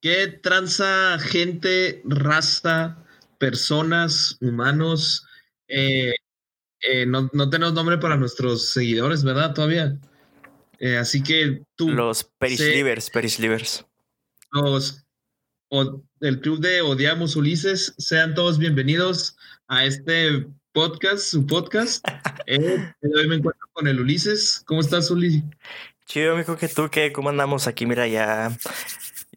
¿Qué tranza gente, raza, personas, humanos? Eh, eh, no, tenemos nombre para nuestros seguidores, ¿verdad? Todavía. Eh, así que tú. Los Perislivers, Perislivers. Los. O, el club de Odiamos Ulises, sean todos bienvenidos a este podcast, su podcast. hoy me encuentro con el Ulises. ¿Cómo estás, Ulises? Chido, mijo, que tú, ¿qué? ¿Cómo andamos aquí? Mira, ya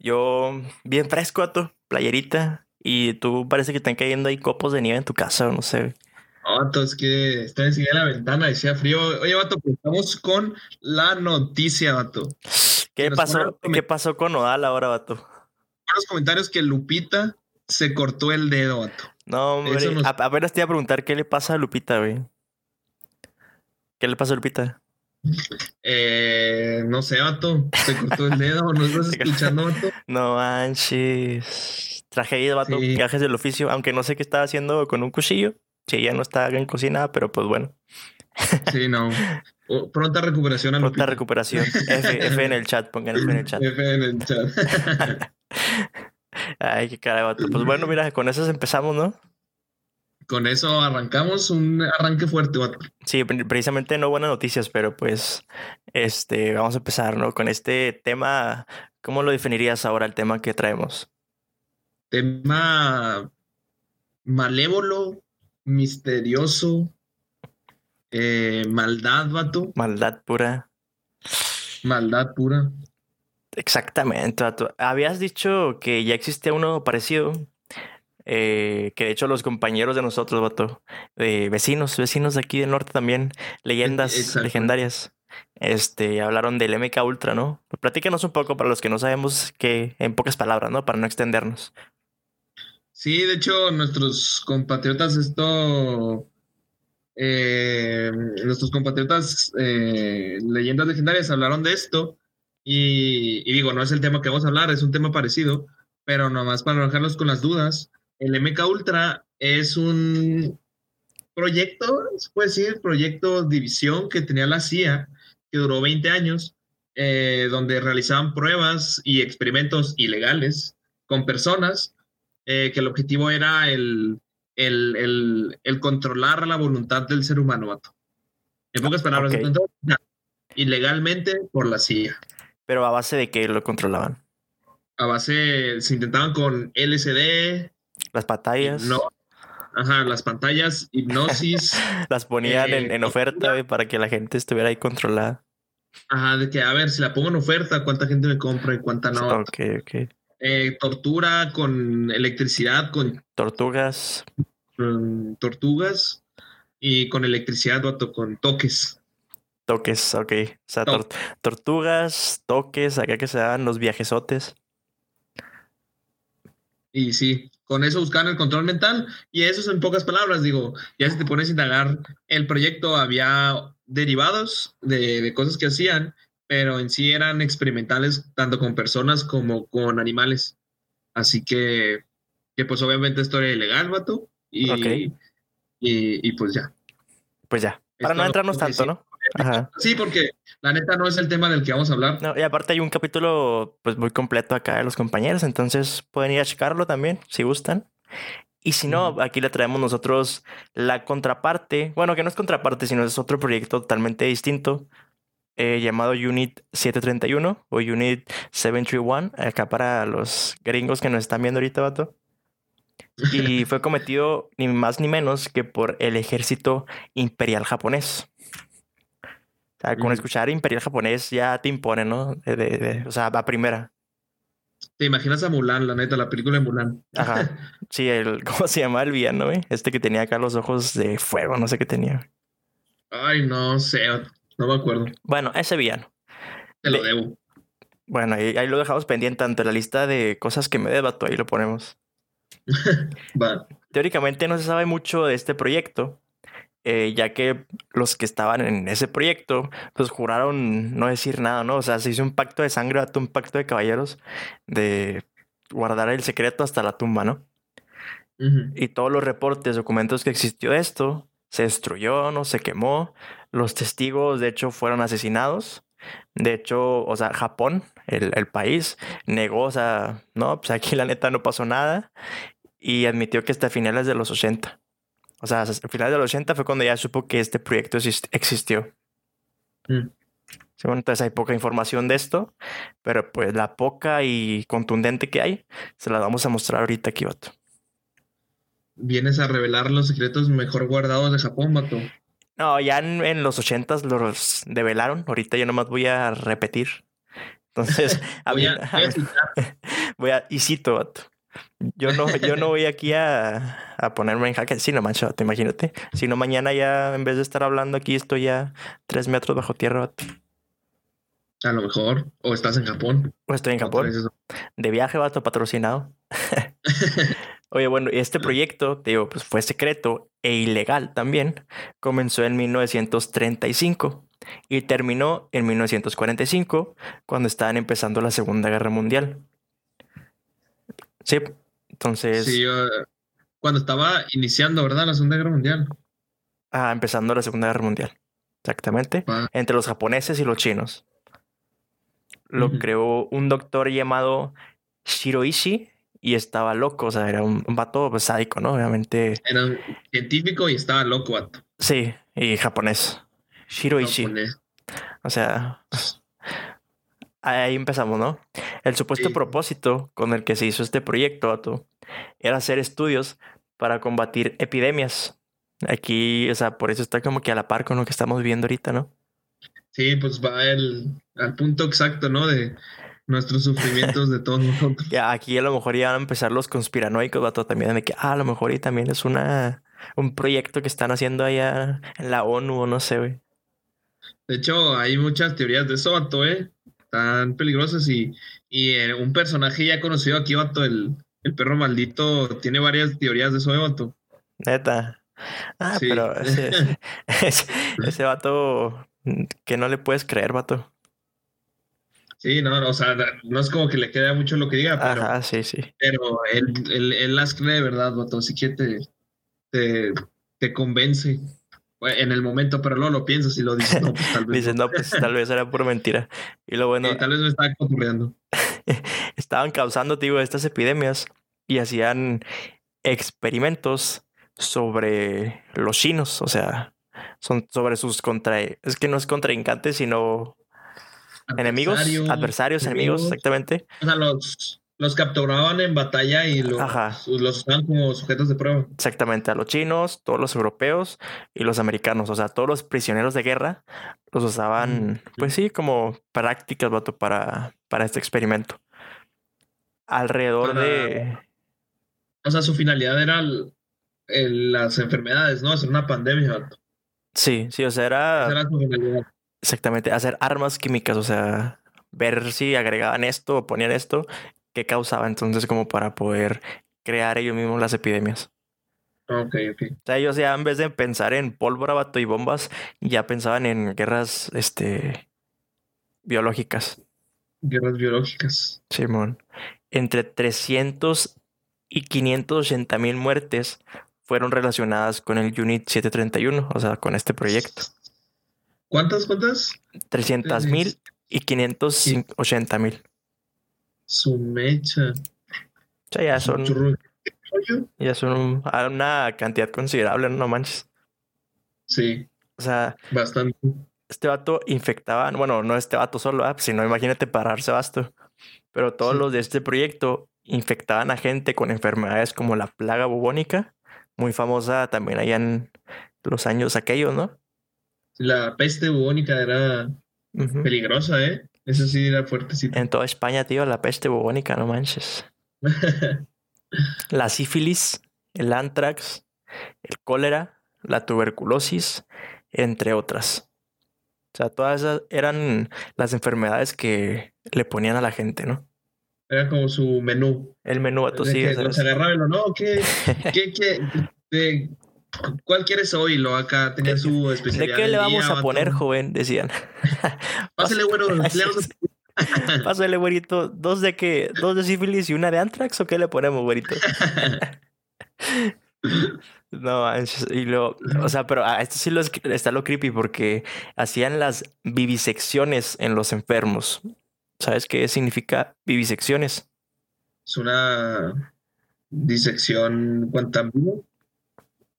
yo bien fresco, a tu playerita. Y tú parece que están cayendo ahí copos de nieve en tu casa, no sé. Vato, es que está encima de la ventana, decía frío. Oye, vato, pues estamos con la noticia, vato. ¿Qué pasó, ¿Qué pasó con Odal ahora, vato? los comentarios que Lupita se cortó el dedo, vato. No, hombre, nos... apenas te iba a preguntar qué le pasa a Lupita, güey. ¿Qué le pasa a Lupita? Eh, no sé, vato. Se cortó el dedo, ¿no estás escuchando, vato? No manches. Tragedia, vato. Sí. Viajes del oficio, aunque no sé qué estaba haciendo con un cuchillo. Si ya no está en cocina, pero pues bueno. Sí, no. Pronta recuperación a Pronta recuperación. F, en el chat, pongan F en el chat. F en el chat. Ay, qué cara, vato. Pues bueno, mira, con eso empezamos, ¿no? Con eso arrancamos un arranque fuerte. Sí, precisamente no buenas noticias, pero pues este, vamos a empezar, ¿no? Con este tema, ¿cómo lo definirías ahora el tema que traemos? Tema malévolo, misterioso, eh, maldad, vato. Maldad pura. Maldad pura. Exactamente, vato. Habías dicho que ya existe uno parecido, eh, que de hecho los compañeros de nosotros, vato, vecinos, vecinos de aquí del norte también, leyendas legendarias, este, hablaron del MK Ultra, ¿no? Platícanos un poco para los que no sabemos que, en pocas palabras, ¿no? Para no extendernos. Sí, de hecho, nuestros compatriotas, esto, eh, nuestros compatriotas eh, leyendas legendarias hablaron de esto y, y, digo, no es el tema que vamos a hablar, es un tema parecido, pero nomás para dejarlos con las dudas, el MK Ultra es un proyecto, se puede decir, proyecto división que tenía la CIA, que duró 20 años, eh, donde realizaban pruebas y experimentos ilegales con personas, eh, que el objetivo era el, el, controlar la voluntad del ser humano, En pocas palabras, ilegalmente por la CIA. Pero a base de qué lo controlaban? A base, se intentaban con LSD, las pantallas. No. Ajá, las pantallas, hipnosis. las ponían en, en, eh, oferta para que la gente estuviera ahí controlada. Ajá, de que a ver, si la pongo en oferta, cuánta gente me compra y cuánta no. Ok, ok. Eh, tortura con electricidad, con. Tortugas. tortugas y con electricidad, con toques. Toques, ok. O sea, tortugas, toques, acá que se dan los viajesotes. Y sí, con eso buscaban el control mental y eso es en pocas palabras, digo, ya si te pones a indagar, el proyecto había derivados de, cosas que hacían, pero en sí eran experimentales tanto con personas como con animales. Así que, que pues obviamente esto era ilegal, vato, y, y, pues ya. Pues ya, para no entrarnos tanto, ¿no? Sí, porque la neta no es el tema del que vamos a hablar. No, y aparte hay un capítulo pues muy completo acá de los compañeros, entonces pueden ir a checarlo también si gustan. Y si no, aquí le traemos nosotros la contraparte, bueno, que no es contraparte, sino es otro proyecto totalmente distinto, eh, llamado Unit 731 o Unit 731, acá para los gringos que nos están viendo ahorita, vato. Y fue cometido ni más ni menos que por el ejército imperial japonés con escuchar Imperial japonés ya te impone, ¿no? De, o sea, va primera. ¿Te imaginas a Mulan, la neta, la película de Mulan? Ajá. Sí, el, ¿cómo se llama el villano, güey? Este que tenía acá los ojos de fuego, no sé qué tenía. Ay, no sé, no me acuerdo. Bueno, ese villano. Te lo debo. Bueno, ahí, ahí, lo dejamos pendiente ante la lista de cosas que me debato, ahí lo ponemos. Teóricamente no se sabe mucho de este proyecto, eh, ya que los que estaban en ese proyecto, pues juraron no decir nada, ¿no? O sea, se hizo un pacto de sangre, un pacto de caballeros de guardar el secreto hasta la tumba, ¿no? Y todos los reportes, documentos que existió de esto, se destruyó, no se quemó. Los testigos, de hecho, fueron asesinados. De hecho, o sea, Japón el, el país, negó, o sea, no, pues aquí la neta no pasó nada y admitió que hasta finales de los 80. O sea, a finales de los 80 fue cuando ya supo que este proyecto existió. Mm. Sí, bueno, entonces hay poca información de esto, pero pues la poca y contundente que hay, se la vamos a mostrar ahorita aquí, vato. Vienes a revelar los secretos mejor guardados de Japón, vato. No, ya en, en los 80 los develaron, ahorita yo nomás voy a repetir. Entonces, Voy a- voy a voy a, y cito, vato. Yo no, yo no voy aquí a, a ponerme en jaque. Sí, no manches, vato, imagínate. Si no, mañana ya, en vez de estar hablando aquí, estoy ya tres metros bajo tierra. A lo mejor. O estás en Japón. O estoy en Japón. De viaje, vato, patrocinado. Oye, bueno, este proyecto, te digo, pues fue secreto e ilegal también. Comenzó en 1935 y terminó en 1945, cuando estaban empezando la Segunda Guerra Mundial. Sí, entonces, Sí, yo- cuando estaba iniciando, ¿verdad? La Segunda Guerra Mundial. ah, empezando la Segunda Guerra Mundial. Exactamente. Entre los japoneses y los chinos. Lo creó un doctor llamado Shiroishi y estaba loco, o sea, era un, un vato pues, sádico, ¿no? Obviamente, Era un científico y estaba loco, vato. sí, y japonés. Shiroishi. Japonés. O sea, ahí empezamos, ¿no? El supuesto Sí. propósito con el que se hizo este proyecto, vato, era hacer estudios para combatir epidemias. Aquí, o sea, por eso está como que a la par con lo que estamos viviendo ahorita, ¿no? Sí, pues va el, al punto exacto, ¿no? De nuestros sufrimientos de todos nosotros. Ya aquí a lo mejor ya van a empezar los conspiranoicos, vato, también de que ah, a lo mejor y también es una un proyecto que están haciendo allá en la ONU o no sé, güey. De hecho, hay muchas teorías de eso, vato, ¿eh? Tan peligrosas y, y eh, un personaje ya conocido aquí, vato, el, el perro maldito, tiene varias teorías de eso, ¿eh, vato? Neta. Ah, Sí. pero ese, ese, ese vato mm, que no le puedes creer, vato. Sí, no, no, o sea, no es como que le queda mucho lo que diga, pero, Ajá, sí, sí. pero él, él, él las cree, ¿verdad, vato? Así que te, te, te convence en el momento, pero luego lo piensas y lo dices, no, pues tal vez. Dices, no, pues tal vez era pura mentira. Y lo bueno, Sí, tal vez me estaba cotorreando. estaban causando, digo, estas epidemias y hacían experimentos sobre los chinos, o sea, son sobre sus contra... Es que no es contraincantes, sino enemigos, adversarios, enemigos, exactamente. O sea, los, los capturaban en batalla y los, Ajá. los usaban como sujetos de prueba. Exactamente, a los chinos, todos los europeos y los americanos, o sea, todos los prisioneros de guerra los usaban, pues sí, como prácticas, vato, para, para este experimento. Alrededor Para- de... O sea, su finalidad era el- el- las enfermedades, ¿no? Hacer una pandemia. vato. Sí, sí, o sea, Esa era era su finalidad. exactamente hacer armas químicas, o sea, ver si agregaban esto o ponían esto, qué causaba entonces como para poder crear ellos mismos las epidemias. Ok, ok. O sea, ellos ya en vez de pensar en pólvora, vato, y bombas, ya pensaban en guerras, este, biológicas. Guerras biológicas. Simón. Entre 300 y 580 mil muertes fueron relacionadas con el Unit 731, o sea, con este proyecto. ¿Cuántas, cuántas? 300 mil y 580 mil. Su mecha. O sea, ya son, ya son un- una cantidad considerable, no manches. Sí, O sea, bastante. este vato infectaba, bueno, no este vato solo, ah, sino imagínate pararse basto. Pero todos Sí. los de este proyecto infectaban a gente con enfermedades como la plaga bubónica, muy famosa también allá en los años aquellos, ¿no? La peste bubónica era peligrosa, ¿eh? Eso sí era fuertecito. En toda España, tío, la peste bubónica, no manches. La sífilis, el antrax, el cólera, la tuberculosis, entre otras. O sea, todas esas eran las enfermedades que le ponían a la gente, ¿no? Era como su menú. El menú, sí. que o sea, los agarraba y lo, no, ¿qué, qué, qué, de- ¿Cuál quieres hoy? Lo acá tenía su ¿De especialidad. qué del le vamos día, a vato. poner, joven? Decían. Pásale, bueno, Pásale, güerito. ¿Dos de qué? ¿Dos de sífilis y una de antrax o qué le ponemos, güerito? No, y lo, o sea, pero a esto sí lo está lo creepy porque hacían las vivisecciones en los enfermos. ¿sabes qué significa vivisecciones? Es una disección cuantambulo.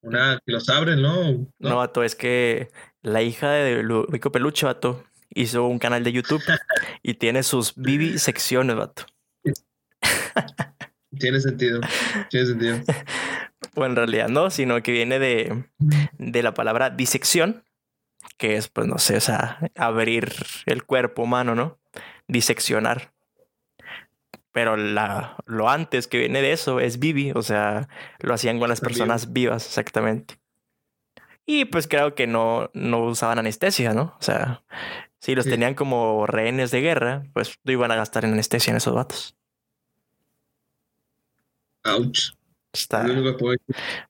Una que los abren, ¿no? ¿no? No, vato, es que la hija de Ludovico Peluche, vato, hizo un canal de YouTube y tiene sus vivisecciones, vato. Tiene sentido, tiene sentido. Pues en realidad no, sino que viene de, de la palabra disección, que es, pues no sé, o sea, abrir el cuerpo humano, ¿no? Diseccionar. Pero la, lo antes que viene de eso es vivi, o sea, lo hacían con las personas vivas, exactamente. Y pues creo que no, no usaban anestesia, ¿no? O sea, si los tenían como rehenes de guerra, pues no iban a gastar en anestesia en esos vatos. Ouch. Está.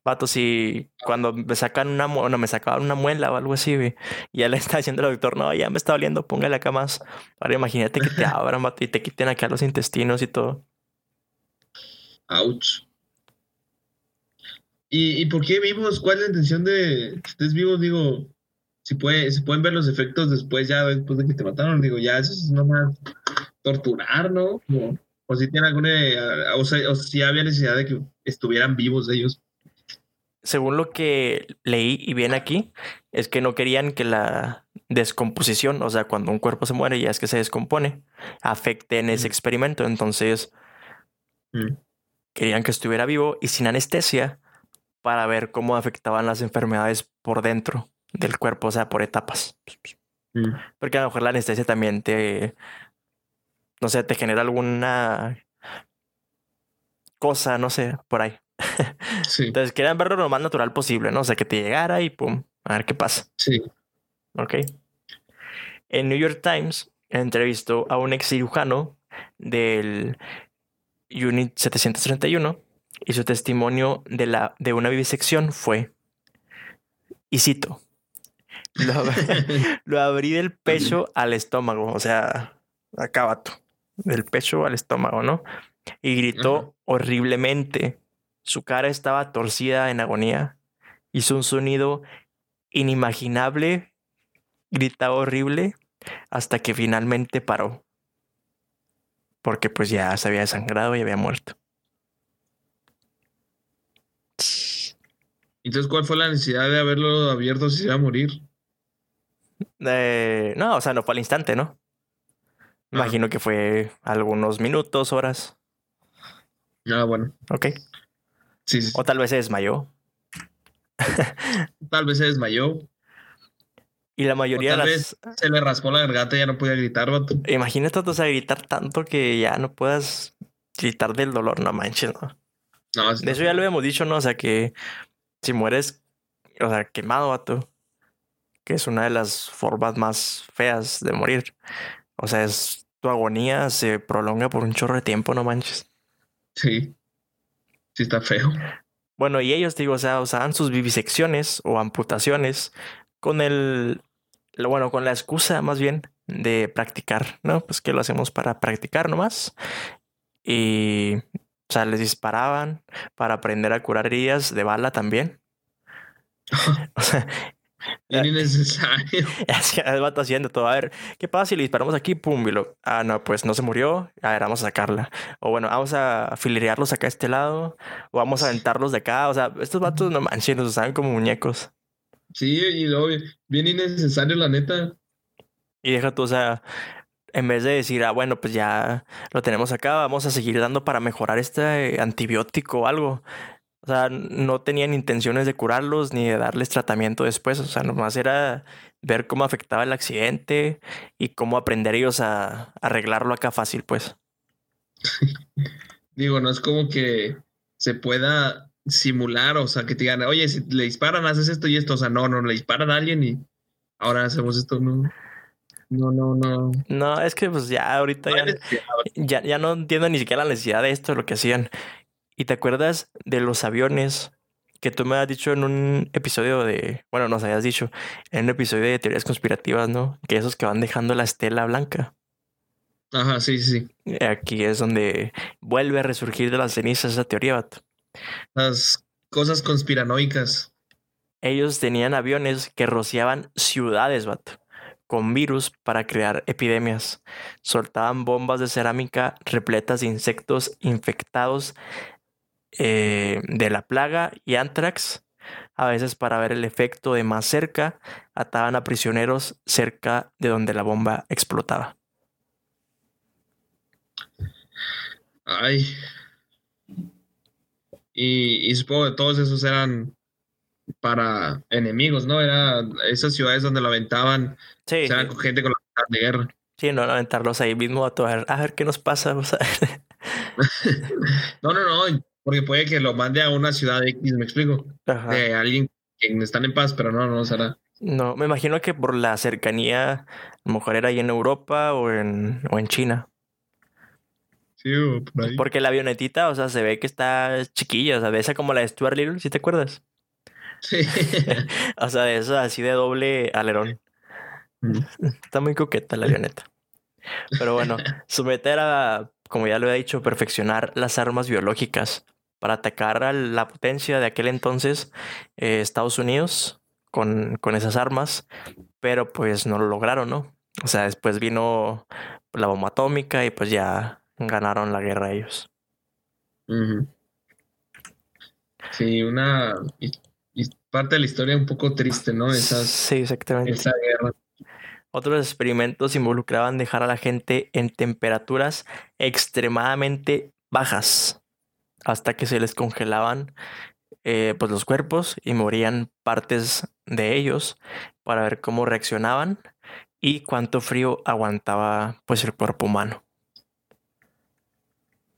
Vato, si cuando me sacan una no, me sacaban una muela o algo así, y ya le está diciendo el doctor, no, ya me está doliendo, póngale acá más. Ahora imagínate que te abran, vato, y te quiten acá los intestinos y todo. Ouch. ¿Y, ¿Y por qué vivos? ¿Cuál es la intención de que estés vivo? Digo, si puede, se pueden ver los efectos después, ya después de que te mataron, digo, ya eso es nomás torturar, ¿no? O si tiene alguna, o, sea, o si había necesidad de que estuvieran vivos ellos. Según lo que leí y viene aquí, es que no querían que la descomposición, o sea, cuando un cuerpo se muere ya es que se descompone, afecte en ese experimento. Entonces, mm. querían que estuviera vivo y sin anestesia para ver cómo afectaban las enfermedades por dentro del cuerpo, o sea, por etapas. Mm. Porque a lo mejor la anestesia también te, no sé, te genera alguna cosa, no sé, por ahí. Sí. Entonces querían verlo lo más natural posible, ¿no? O sea, que te llegara y pum, a ver qué pasa. Sí. Ok. En New York Times entrevistó a un ex cirujano del Unit 731 y su testimonio de, la, de una vivisección fue, y cito, lo, abrí del pecho al estómago, o sea, acabato, del pecho al estómago, ¿no? Y gritó horriblemente. Su cara estaba torcida en agonía. Hizo un sonido inimaginable, gritaba horrible, hasta que finalmente paró. Porque pues ya se había desangrado y había muerto. Entonces, ¿cuál fue la necesidad de haberlo abierto si se iba a morir? Eh, no, o sea, no fue al instante, ¿no? Imagino que fue algunos minutos, horas. Ah, bueno. Ok. Sí, sí. O tal vez se desmayó. tal vez se desmayó. Y la mayoría o tal vez se le raspó la garganta y ya no podía gritar, vato. Imagínate o sea, gritar tanto que ya no puedas gritar del dolor, no manches, ¿no? No, de eso ya lo habíamos dicho, ¿no? O sea que si mueres, o sea, quemado, vato, que es una de las formas más feas de morir. O sea, es, tu agonía se prolonga por un chorro de tiempo, no manches. Sí, sí está feo. Bueno, y ellos, digo, o sea, usaban sus vivisecciones o amputaciones con el, bueno, con la excusa más bien de practicar, ¿no? Pues que lo hacemos para practicar nomás. Y o sea, les disparaban para aprender a curar heridas de bala también. o sea, innecesario. Es que el vato haciendo todo. A ver, ¿qué pasa si le disparamos aquí? Pum, y lo. Ah, no, pues no se murió. A ver, vamos a sacarla. O bueno, vamos a filerearlos acá a este lado. O vamos a aventarlos de acá. O sea, estos vatos no manches, nos usaban como muñecos. Sí, y luego bien innecesario, la neta. Y deja tú, o sea, en vez de decir, ah, bueno, pues ya lo tenemos acá, vamos a seguir dando para mejorar este antibiótico o algo. O sea, no tenían intenciones de curarlos ni de darles tratamiento después. O sea, nomás era ver cómo afectaba el accidente y cómo aprender ellos a, arreglarlo acá fácil, pues. Digo, no es como que se pueda simular, o sea, que te digan, oye, si le disparan, haces esto y esto. O sea, no, no, le disparan a alguien y ahora hacemos esto, no. No, no, no. No, es que pues ya ahorita ya, ya, no entiendo ni siquiera la necesidad de esto, lo que hacían. ¿Y te acuerdas de los aviones que tú me has dicho en un episodio de, bueno, nos habías dicho, en un episodio de teorías conspirativas, ¿no? Que esos que van dejando la estela blanca. Ajá, sí, sí. Aquí es donde vuelve a resurgir de las cenizas esa teoría, vato. Las cosas conspiranoicas. Ellos tenían aviones que rociaban ciudades, vato con virus para crear epidemias. Soltaban bombas de cerámica repletas de insectos infectados eh, de la plaga y anthrax. A veces para ver el efecto de más cerca, ataban a prisioneros cerca de donde la bomba explotaba. Ay. Y, y supongo que todos esos eran para enemigos, ¿no? Era esas ciudades donde lo aventaban, Sí, eran con gente con la de guerra. sí, no aventarlos ahí mismo a, to- a ver, a ver qué nos pasa. o sea. No, no, no, porque puede que lo mande a una ciudad X, me explico, Ajá. de alguien que están en paz, pero no, no será. No, me imagino que por la cercanía, a lo mejor era ahí en Europa o en, o en China. Sí, o por ahí. Porque la avionetita, o sea, se ve que está chiquilla, o sea, de esa como la de Stuart Little, ¿sí te acuerdas? Sí. O sea, de esa así de doble alerón. Está muy coqueta la avioneta. Pero bueno, su meta era, como ya lo he dicho, perfeccionar las armas biológicas para atacar a la potencia de aquel entonces, eh, Estados Unidos, con, con esas armas, pero pues no lo lograron, ¿no? O sea, después vino la bomba atómica y pues ya ganaron la guerra ellos. Sí, una parte de la historia un poco triste, ¿no? Esas, Sí, exactamente. esa guerra. Otros experimentos involucraban dejar a la gente en temperaturas extremadamente bajas hasta que se les congelaban eh, pues los cuerpos y morían partes de ellos para ver cómo reaccionaban y cuánto frío aguantaba pues el cuerpo humano.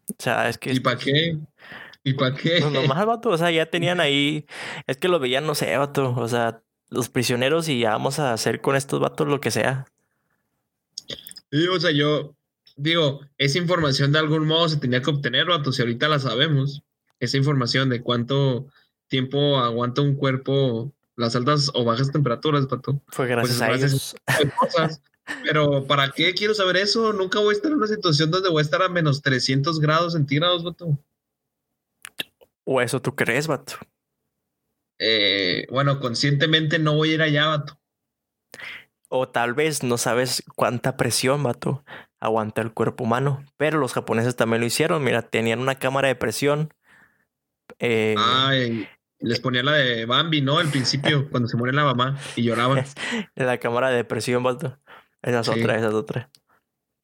O sea, es que ¿Y para qué? ¿Y para qué? pues nomás, vato, o sea, ya tenían ahí, es que lo veían, no sé, vato, o sea, los prisioneros y ya vamos a hacer con estos vatos lo que sea. Sí, o sea, yo digo, esa información de algún modo se tenía que obtener, vato, si ahorita la sabemos. Esa información de cuánto tiempo aguanta un cuerpo las altas o bajas temperaturas, vato. Fue gracias Pues, a gracias. ellos. Hay cosas. Pero ¿para qué quiero saber eso? Nunca voy a estar en una situación donde voy a estar a menos 300 grados centígrados, vato. O eso tú crees, vato. Eh, bueno, conscientemente no voy a ir allá, vato. O tal vez no sabes cuánta presión, vato, aguanta el cuerpo humano. Pero los japoneses también lo hicieron. Mira, tenían una cámara de presión. eh, Ay, les ponía la de Bambi, ¿no? Al principio, cuando se muere la mamá y lloraban. la cámara de presión, vato. Esa es Sí. otra, esa es otra.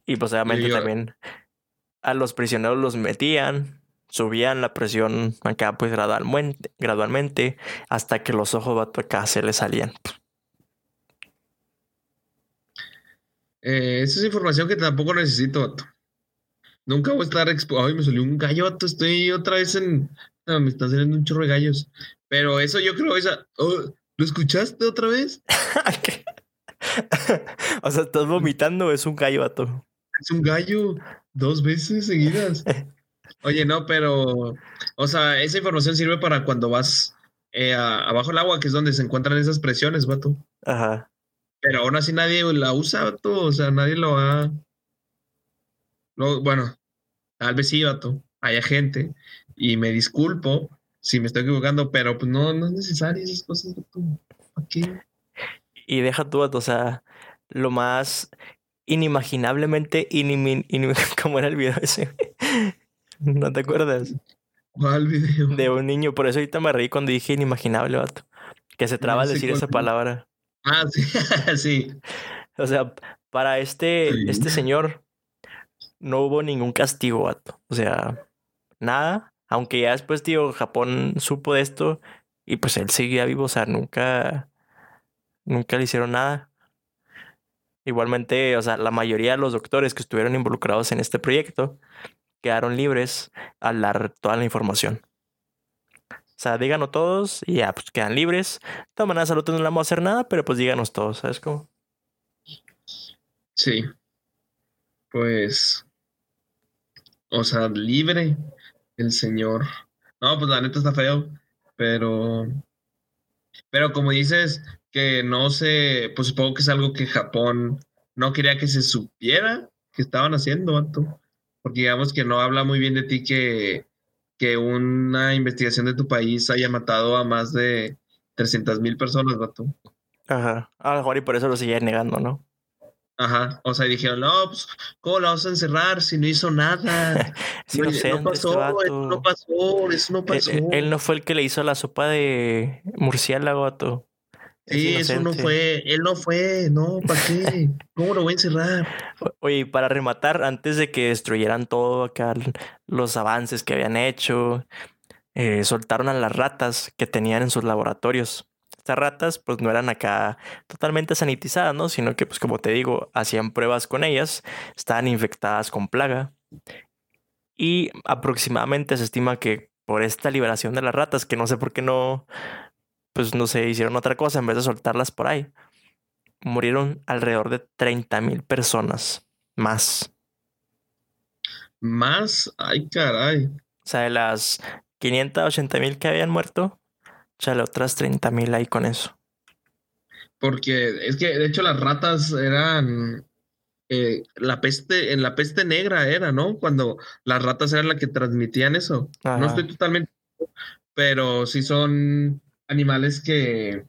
Y pues obviamente también a los prisioneros los metían, subían la presión acá pues gradualmente, gradualmente hasta que los ojos, vato, acá se les salían. Eh, esa es información que tampoco necesito, vato. Nunca voy a estar expuesto. Ay, me salió un gallo, vato. Estoy otra vez en. No, me están saliendo un chorro de gallos. Pero eso yo creo, esa. Oh, ¿Lo escuchaste otra vez? O sea, estás vomitando, es un gallo, vato. Es un gallo dos veces seguidas. Oye, no, pero. O sea, esa información sirve para cuando vas eh, a- abajo del agua, que es donde se encuentran esas presiones, vato. Ajá. Pero aún así nadie la usa, vato. O sea, nadie lo va. Lo, bueno, tal vez sí, vato. Haya gente. Y me disculpo si me estoy equivocando, pero pues no, no es necesario esas cosas, vato. ¿Para qué? Y deja tú, vato, o sea, lo más inimaginablemente inimi- inim- ¿Cómo era el video ese? ¿No te acuerdas? ¿Cuál video? De un niño, por eso ahorita me reí cuando dije inimaginable, vato. Que se traba al sé decir esa es. palabra. Ah, sí, sí. O sea, para este, Sí. este señor no hubo ningún castigo, vato. O sea, nada. Aunque ya después, tío, Japón supo de esto y pues él seguía vivo, o sea, nunca, nunca le hicieron nada. Igualmente, o sea, la mayoría de los doctores que estuvieron involucrados en este proyecto quedaron libres al dar toda la información. O sea, díganos todos y ya, pues quedan libres. De todas maneras, al otro no le vamos a hacer nada, pero pues díganos todos, ¿sabes cómo? Sí. Pues. O sea, libre el señor. No, pues la neta está feo. Pero. Pero como dices, que no se. Pues supongo que es algo que Japón no quería que se supiera que estaban haciendo, vato. Porque digamos que no habla muy bien de ti que, que una investigación de tu país haya matado a más de 300 mil personas, vato. Ajá. A lo mejor y por eso lo seguía negando, ¿no? Ajá, o sea, dijeron, no, pues, ¿cómo lo vamos a encerrar si no hizo nada? no, este pasó, eso no pasó, eso no pasó. Él, no fue el que le hizo la sopa de murciélago, vato. Sí, eso no fue, él no fue, no, ¿para qué? ¿Cómo lo voy a encerrar? Oye, para rematar, antes de que destruyeran todo acá, los avances que habían hecho, eh, soltaron a las ratas que tenían en sus laboratorios. Estas ratas pues no eran acá totalmente sanitizadas, ¿no? Sino que pues como te digo, hacían pruebas con ellas, estaban infectadas con plaga. Y aproximadamente se estima que por esta liberación de las ratas, que no sé por qué no, pues no sé, hicieron otra cosa en vez de soltarlas por ahí, murieron alrededor de 30 mil personas más. ¿Más? Ay, caray. O sea, de las 580 mil que habían muerto, chale otras 30 mil ahí con eso. Porque es que de hecho las ratas eran eh, la peste, en la peste negra era, ¿no? Cuando las ratas eran las que transmitían eso. No estoy totalmente, pero sí son animales que,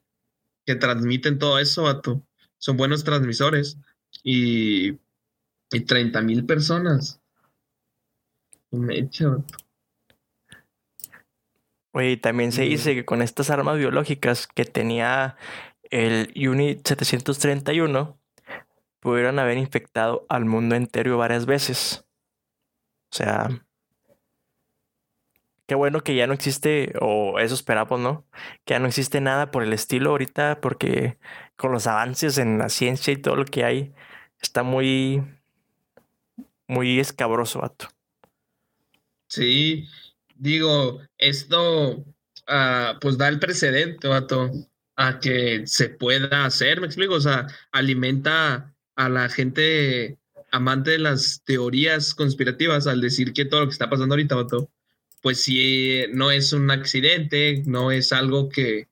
que transmiten todo eso, vato. Son buenos transmisores. Y, y 30 mil personas. Me echa, vato. Oye, también se dice que con estas armas biológicas que tenía el Unit 731, pudieron haber infectado al mundo entero varias veces. O sea, bueno que ya no existe, o eso esperamos, ¿no? Que ya no existe nada por el estilo ahorita, porque con los avances en la ciencia y todo lo que hay, está muy, muy escabroso, vato. Sí, digo, esto ah, pues da el precedente, vato, a que se pueda hacer, me explico, o sea, alimenta a la gente amante de las teorías conspirativas al decir que todo lo que está pasando ahorita, vato, pues si no es un accidente, no es algo que,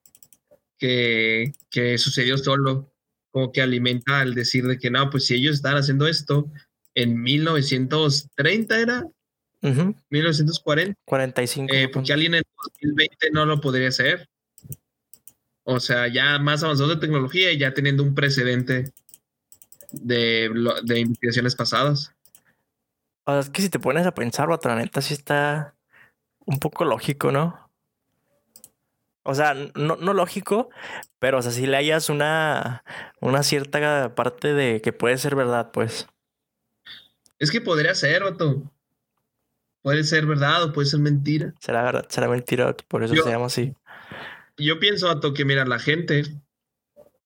que, que sucedió solo, como que alimenta al decir de que no, pues si ellos están haciendo esto en 1930 era, 1940. 45. Eh, porque alguien en 2020 no lo podría hacer. O sea, ya más avanzado de tecnología y ya teniendo un precedente de, de investigaciones pasadas. O sea, es que si te pones a pensar, otra neta sí está un poco lógico, ¿no? O sea, no, no lógico, pero o sea, si le hayas una, una cierta parte de que puede ser verdad, pues. Es que podría ser, vato. Puede ser verdad o puede ser mentira. Será verdad, será mentira, por eso se llama así. Yo pienso, Vato, que mira, la gente.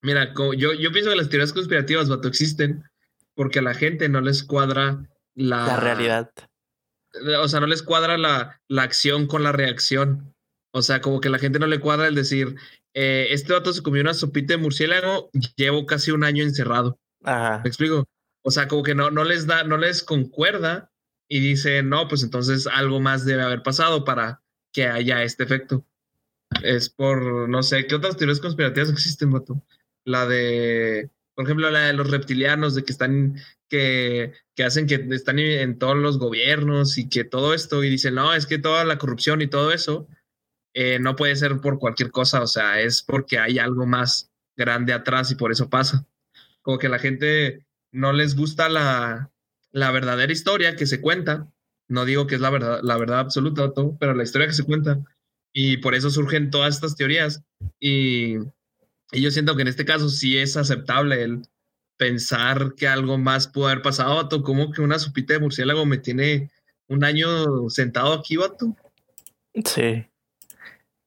Mira, yo, yo pienso que las teorías conspirativas, Vato, existen porque a la gente no les cuadra la, la realidad. O sea, no les cuadra la, la, acción con la reacción. O sea, como que la gente no le cuadra el decir, eh, este vato se comió una sopita de murciélago, llevo casi un año encerrado. Ajá. ¿Me explico? O sea, como que no, no les da, no les concuerda y dice, no, pues entonces algo más debe haber pasado para que haya este efecto. Es por, no sé, ¿qué otras teorías conspirativas existen, Vato? La de, por ejemplo, la de los reptilianos, de que están, que, que hacen que están en todos los gobiernos y que todo esto, y dicen, no, es que toda la corrupción y todo eso eh, no puede ser por cualquier cosa, o sea, es porque hay algo más grande atrás y por eso pasa. Como que la gente no les gusta la, la verdadera historia que se cuenta. No digo que es la verdad, la verdad absoluta, todo, pero la historia que se cuenta. Y por eso surgen todas estas teorías. Y, yo siento que en este caso sí es aceptable el pensar que algo más pudo haber pasado, vato. Como que una supita de murciélago me tiene un año sentado aquí, vato. Sí.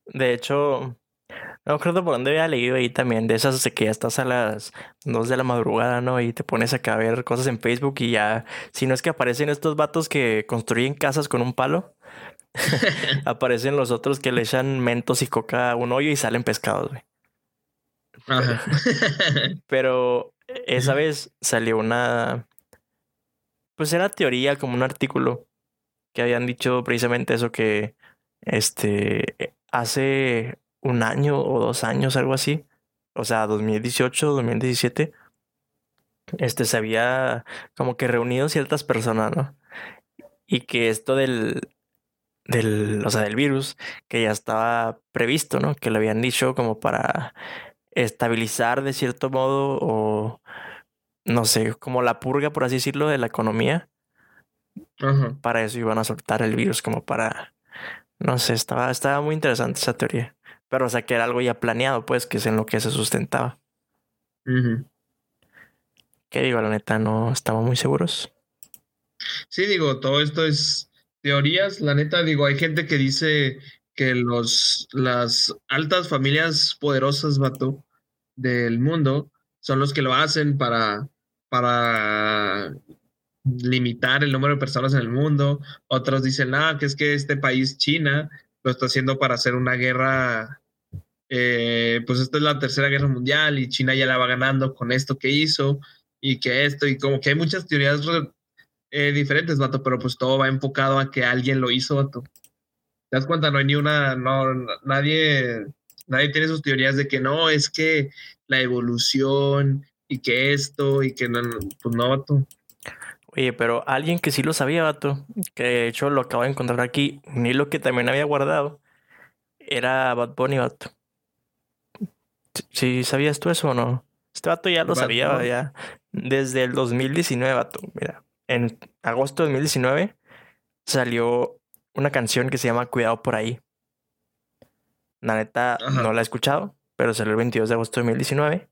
De hecho, no creo por dónde había leído ahí también, de esas de que ya estás a las 2 de la madrugada, ¿no? Y te pones acá a ver cosas en Facebook y ya, si no es que aparecen estos vatos que construyen casas con un palo, aparecen los otros que le echan mentos y coca a un hoyo y salen pescados, güey. Ajá. Pero esa vez salió una, pues era teoría, como un artículo que habían dicho precisamente eso que, este, hace un año o dos años, algo así. O sea, 2018, 2017. Este se había como que reunido ciertas personas, ¿no? Y que esto del, del, o sea, del virus, que ya estaba previsto, ¿no? Que lo habían dicho como para estabilizar de cierto modo o no sé, como la purga, por así decirlo, de la economía. Para eso iban a soltar el virus, como para, no sé, estaba, estaba muy interesante esa teoría. Pero, o sea, que era algo ya planeado, pues, que es en lo que se sustentaba. ¿Qué digo? La neta, no estamos muy seguros. Sí, digo, todo esto es teorías. La neta, digo, hay gente que dice que los, las altas familias poderosas, vato, del mundo, son los que lo hacen para, para limitar el número de personas en el mundo. Otros dicen, ah, que es que este país, China, lo está haciendo para hacer una guerra. Eh, pues esta es la tercera guerra mundial y China ya la va ganando con esto que hizo y que esto, y como que hay muchas teorías eh, diferentes, vato, pero pues todo va enfocado a que alguien lo hizo, vato. ¿Te das cuenta? No hay ni una, no, nadie, nadie tiene sus teorías de que no, es que la evolución y que esto y que no, pues no, vato. Oye, pero alguien que sí lo sabía, vato, que de hecho lo acabo de encontrar aquí, ni lo que también había guardado, era Bad Bunny, vato. ¿Sí sabías tú eso o no? Este vato ya lo sabía, ya. Desde el 2019, vato. Mira, en agosto de 2019 salió una canción que se llama Cuidado por ahí. La neta no la he escuchado, pero salió el 22 de agosto de 2019.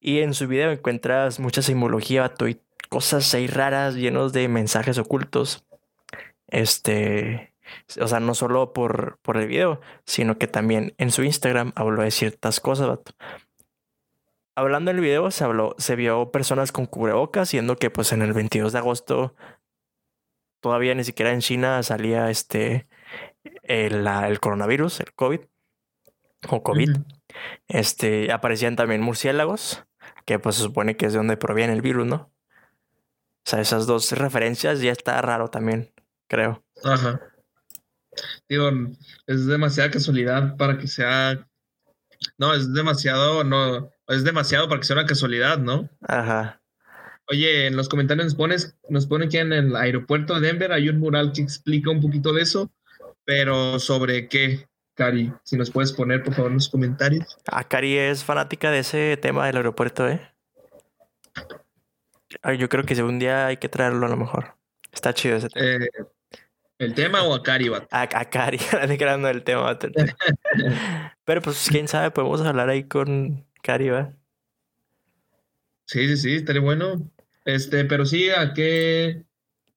Y en su video encuentras mucha simbología, vato, y cosas ahí raras, llenos de mensajes ocultos. Este, o sea, no solo por, por el video, sino que también en su Instagram habló de ciertas cosas, vato hablando en el video, se habló, se vio personas con cubrebocas, siendo que pues en el 22 de agosto todavía ni siquiera en China salía este el, el coronavirus, el COVID o COVID. Este aparecían también murciélagos, que pues se supone que es de donde proviene el virus, ¿no? O sea, esas dos referencias ya está raro también, creo. Ajá. Digo, es demasiada casualidad para que sea. No, es demasiado, no, es demasiado para que sea una casualidad, ¿no? Ajá. Oye, en los comentarios nos pones, nos pone que en el aeropuerto de Denver hay un mural que explica un poquito de eso, pero sobre qué, Cari, si nos puedes poner por favor en los comentarios. Ah, Cari es fanática de ese tema del aeropuerto, ¿eh? Ay, yo creo que si un día hay que traerlo a lo mejor. Está chido ese tema. Eh, ¿El tema o a Cari, A, a Cari, creando el tema. Pero pues quién sabe, podemos hablar ahí con, Cariba. Sí, sí, sí, estaría bueno. Este, pero sí, ¿a qué,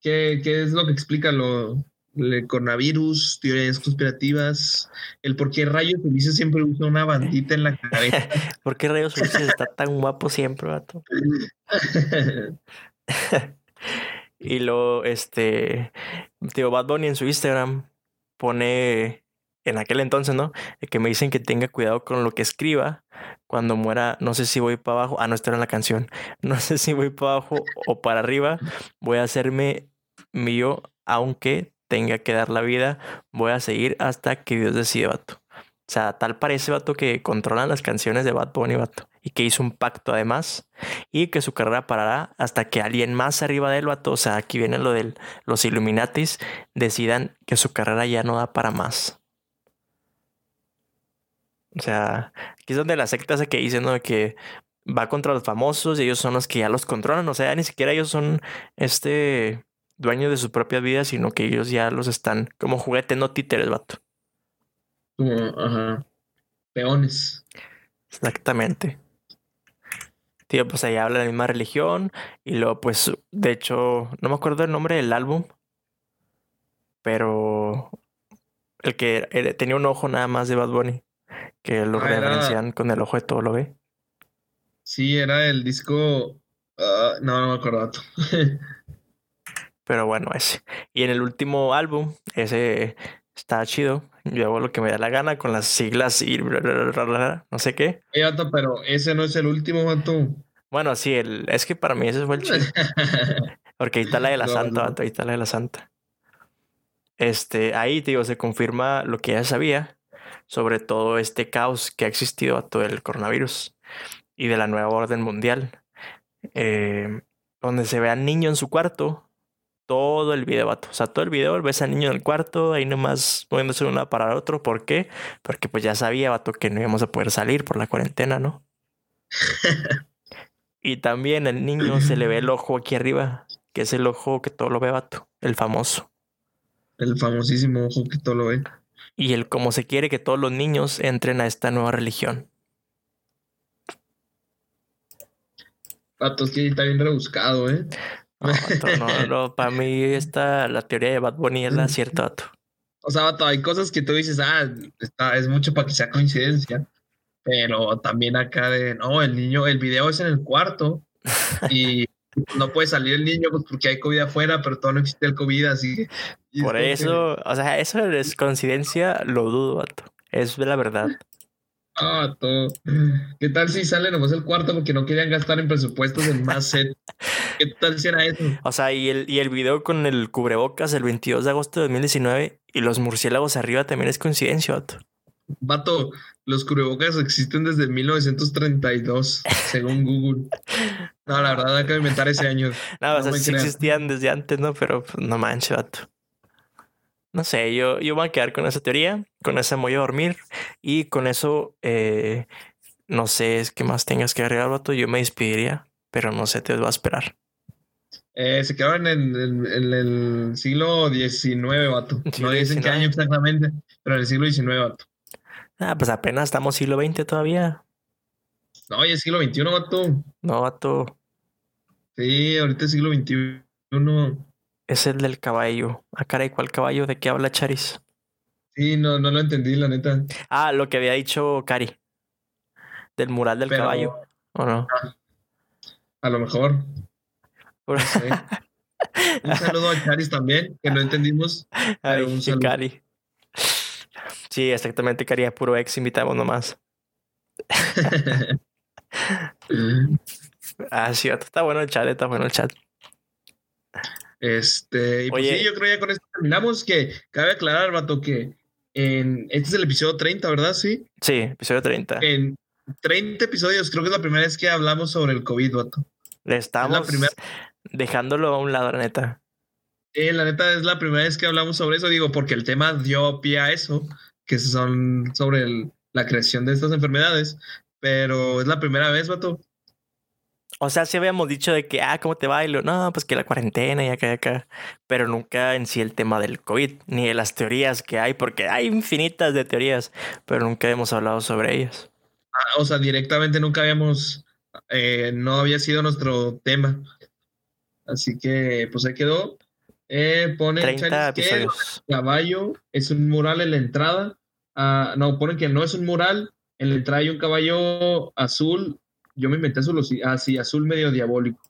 qué, qué es lo que explica lo, el coronavirus, teorías conspirativas, el por qué Rayos Ulises siempre usa una bandita en la cabeza. ¿Por qué Rayos Ulises está tan guapo siempre, vato? y luego, este, tío, Bad Bunny en su Instagram pone en aquel entonces, ¿no? Que me dicen que tenga cuidado con lo que escriba cuando muera. No sé si voy para abajo. Ah, no, está en la canción. No sé si voy para abajo o para arriba. Voy a hacerme mío, aunque tenga que dar la vida. Voy a seguir hasta que Dios decida, vato. O sea, tal parece, vato, que controlan las canciones de Bad Bunny, vato. Y que hizo un pacto además. Y que su carrera parará hasta que alguien más arriba de él, vato. O sea, aquí viene lo de los Illuminatis. Decidan que su carrera ya no da para más. O sea, aquí es donde la secta hace que dice, ¿no? Que va contra los famosos y ellos son los que ya los controlan. O sea, ni siquiera ellos son este dueños de su propia vida, sino que ellos ya los están como juguete, no títeres, vato. ajá. Peones. Exactamente. Tío, pues ahí habla de la misma religión. Y luego, pues, de hecho, no me acuerdo el nombre del álbum. Pero el que eh, tenía un ojo nada más de Bad Bunny que lo ah, referencian con el ojo de todo lo ve. Sí, era el disco. Ah, no, no me acuerdo. Pero bueno, ese. Y en el último álbum, ese está chido. Yo hago lo que me da la gana con las siglas y no sé qué. pero ese no es el último, vato. Bueno, sí, el, es que para mí ese fue el chido. Porque ahí está la de la santa, ahí está la de la santa. Este, ahí, digo, se confirma lo que ya sabía, sobre todo este caos que ha existido a todo el coronavirus y de la nueva orden mundial, eh, donde se ve al niño en su cuarto, todo el video, vato. O sea, todo el video ves al niño en el cuarto, ahí nomás moviéndose de un lado para el otro. ¿Por qué? Porque pues ya sabía, vato, que no íbamos a poder salir por la cuarentena, ¿no? Y también al niño se le ve el ojo aquí arriba, que es el ojo que todo lo ve, vato, el famoso. El famosísimo ojo que todo lo ve. Y el cómo se quiere que todos los niños entren a esta nueva religión. Es que está bien rebuscado, ¿eh? No, vato, no, no, para mí esta, la teoría de Bad Bunny es la cierta, vato. O sea, vato, hay cosas que tú dices, ah, está, es mucho para que sea coincidencia. Pero también acá de, no, el niño, el video es en el cuarto y no puede salir el niño pues, porque hay COVID afuera, pero todo no existe el COVID, así que... Por que, eso, o sea, eso es coincidencia, lo dudo, vato. Es la verdad. Ah, todo. ¿Qué tal si sale nomás el cuarto porque no querían gastar en presupuestos en más set? ¿Qué tal si era eso? O sea, y el, y el video con el cubrebocas el 22 de agosto de 2019 y los murciélagos arriba también es coincidencia, vato. Vato, los cubrebocas existen desde 1932, según Google. No, la verdad, hay que inventar ese año. No, o sea, sí existían desde antes, ¿no? Pero pues, no manches, vato. No sé, yo, yo voy a quedar con esa teoría, con esa me voy a dormir y con eso, eh, no sé qué más tengas que agregar, vato. Yo me despediría, pero no sé, te voy a esperar. Eh, se quedaron en, en- en el siglo XIX, vato. No dicen qué año exactamente, pero en el siglo XIX, vato. Ah, pues apenas estamos siglo XX todavía. No, oye, siglo XXI, vato. No, vato, Sí, ahorita es siglo XXI. Es el del caballo. Ah, caray, ¿cuál caballo? ¿De qué habla Charis? Sí, no, no lo entendí, la neta. Ah, lo que había dicho Cari. Del mural del Pero caballo. ¿O no? a lo mejor. Por- no sé. Un saludo a Charis también, que no entendimos. Pero un sí, saludo. Cari. Sí, exactamente, Cari. A puro ex invitamos nomás. Ah, sí, está bueno el chat, está bueno el chat. Este, y pues Oye. sí, yo creo ya con esto terminamos. Que cabe aclarar, vato, que en, este es el episodio 30, ¿verdad? Sí. Sí, episodio 30. En 30 episodios, creo que es la primera vez que hablamos sobre el COVID, vato. Le estamos primera- dejándolo a un lado, la neta. Eh, la neta es la primera vez que hablamos sobre eso, digo, porque el tema dio pie a eso, que son sobre el- la creación de estas enfermedades, pero es la primera vez, vato. O sea, sí habíamos dicho de que, ah, ¿cómo te va? Y lo, no, pues que la cuarentena y acá y acá. Pero nunca en sí el tema del COVID, ni de las teorías que hay, porque hay infinitas de teorías, pero nunca hemos hablado sobre ellas. Ah, O sea, directamente nunca habíamos, eh, no había sido nuestro tema. Así que, pues ahí quedó. Eh, pone 30 Charis que episodios. caballo es un mural en la entrada. Ah, no, ponen que no es un mural. En la entrada hay un caballo azul. Yo me inventé azul, o sí, ah, sí, azul medio diabólico.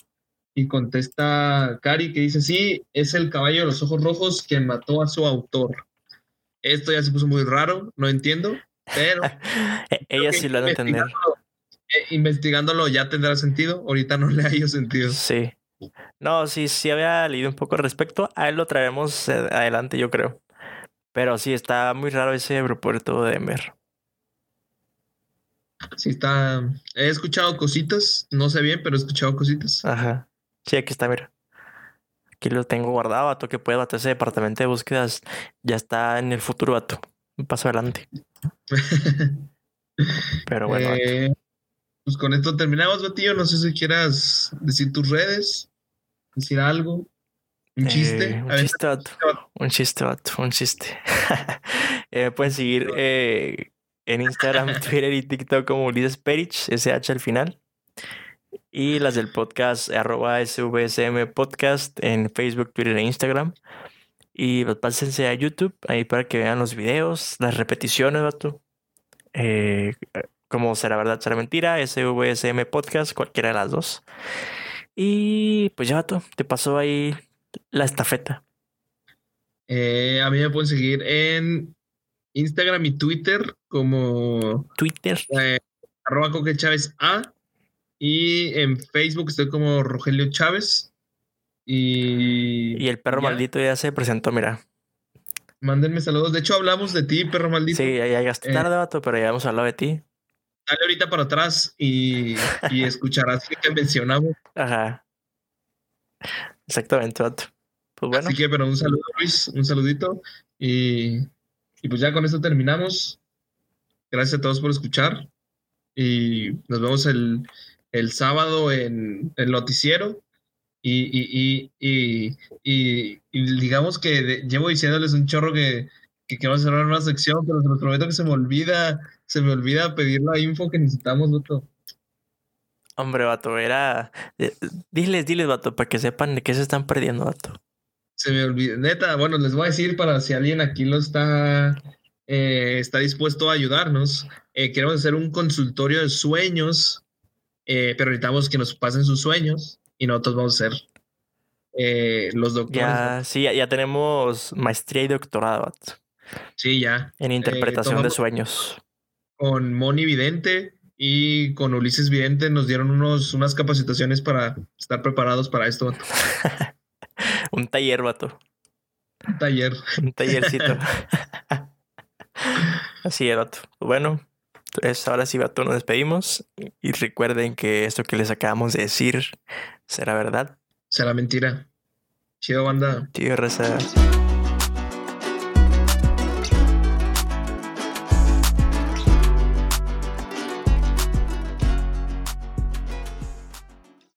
Y contesta Cari que dice, sí, es el caballo de los ojos rojos que mató a su autor. Esto ya se puso muy raro, no entiendo, pero E- Ella sí lo ha de entender. investigándolo, eh, investigándolo ya tendrá sentido. Ahorita no le ha ido sentido. Sí. No, sí, sí había leído un poco al respecto. A él lo traeremos eh, adelante, yo creo. Pero sí, está muy raro ese aeropuerto de Denver. Sí, está. He escuchado cositas, no sé bien, pero he escuchado cositas. Ajá. Sí, aquí está, mira. Aquí lo tengo guardado, vato, que puede, vato. Ese departamento de búsquedas ya está en el futuro, vato. Un paso adelante. Pero bueno, vato. Eh, pues con esto terminamos, Batillo. No sé si quieras decir tus redes, decir algo, un chiste. Eh, un A ver, chiste, vato. Un chiste, vato. Un chiste. Eh, pueden seguir eh, en Instagram, Twitter y TikTok como Ulises Perich, SH al final. Y las del podcast, arroba SVSM Podcast en Facebook, Twitter e Instagram. Y pues, pásense a YouTube ahí para que vean los videos, las repeticiones, vato. Eh, como será verdad, será mentira, SVSM Podcast, cualquiera de las dos. Y pues ya, vato, te pasó ahí la estafeta. eh, a mí me pueden seguir en Instagram y Twitter como Twitter. eh, arroba Coque Chávez A. Y en Facebook estoy como Rogelio Chávez. Y, Y el perro ya. maldito ya se presentó, mira. Mándenme saludos. De hecho, hablamos de ti, perro maldito. Sí, ya llegaste Eh. tarde, vato, pero ya hemos hablado de ti. Dale ahorita para atrás y, y escucharás que mencionamos. Ajá. Exactamente, vato. Pues bueno, Así que, pero un saludo, Luis, un saludito. Y, y pues ya con esto terminamos. Gracias a todos por escuchar. Y nos vemos el, el sábado en el noticiero. Y, y, y, y, digamos que llevo diciéndoles un chorro que, que quiero cerrar una sección, pero se los prometo que se me olvida, se me olvida pedir la info que necesitamos, Vato. Hombre, vato, era. Eh, diles, diles, vato, para que sepan de qué se están perdiendo, vato. Se me olvida. Neta, bueno, les voy a decir para si alguien aquí lo está, eh, está dispuesto a ayudarnos. Eh, queremos hacer un consultorio de sueños, pero necesitamos que nos pasen sus sueños y nosotros vamos a ser los doctores. Ya, sí, ya, tenemos maestría y doctorado. Sí, ya. En interpretación de sueños. Con Moni Vidente, y con Ulises Vidente nos dieron unos, unas capacitaciones para estar preparados para esto. Un taller, vato. Un taller. Un tallercito. Así es, vato. Bueno, entonces ahora sí, vato, nos despedimos. Y recuerden que esto que les acabamos de decir será verdad. Será mentira. Chido, banda. Chido, raza.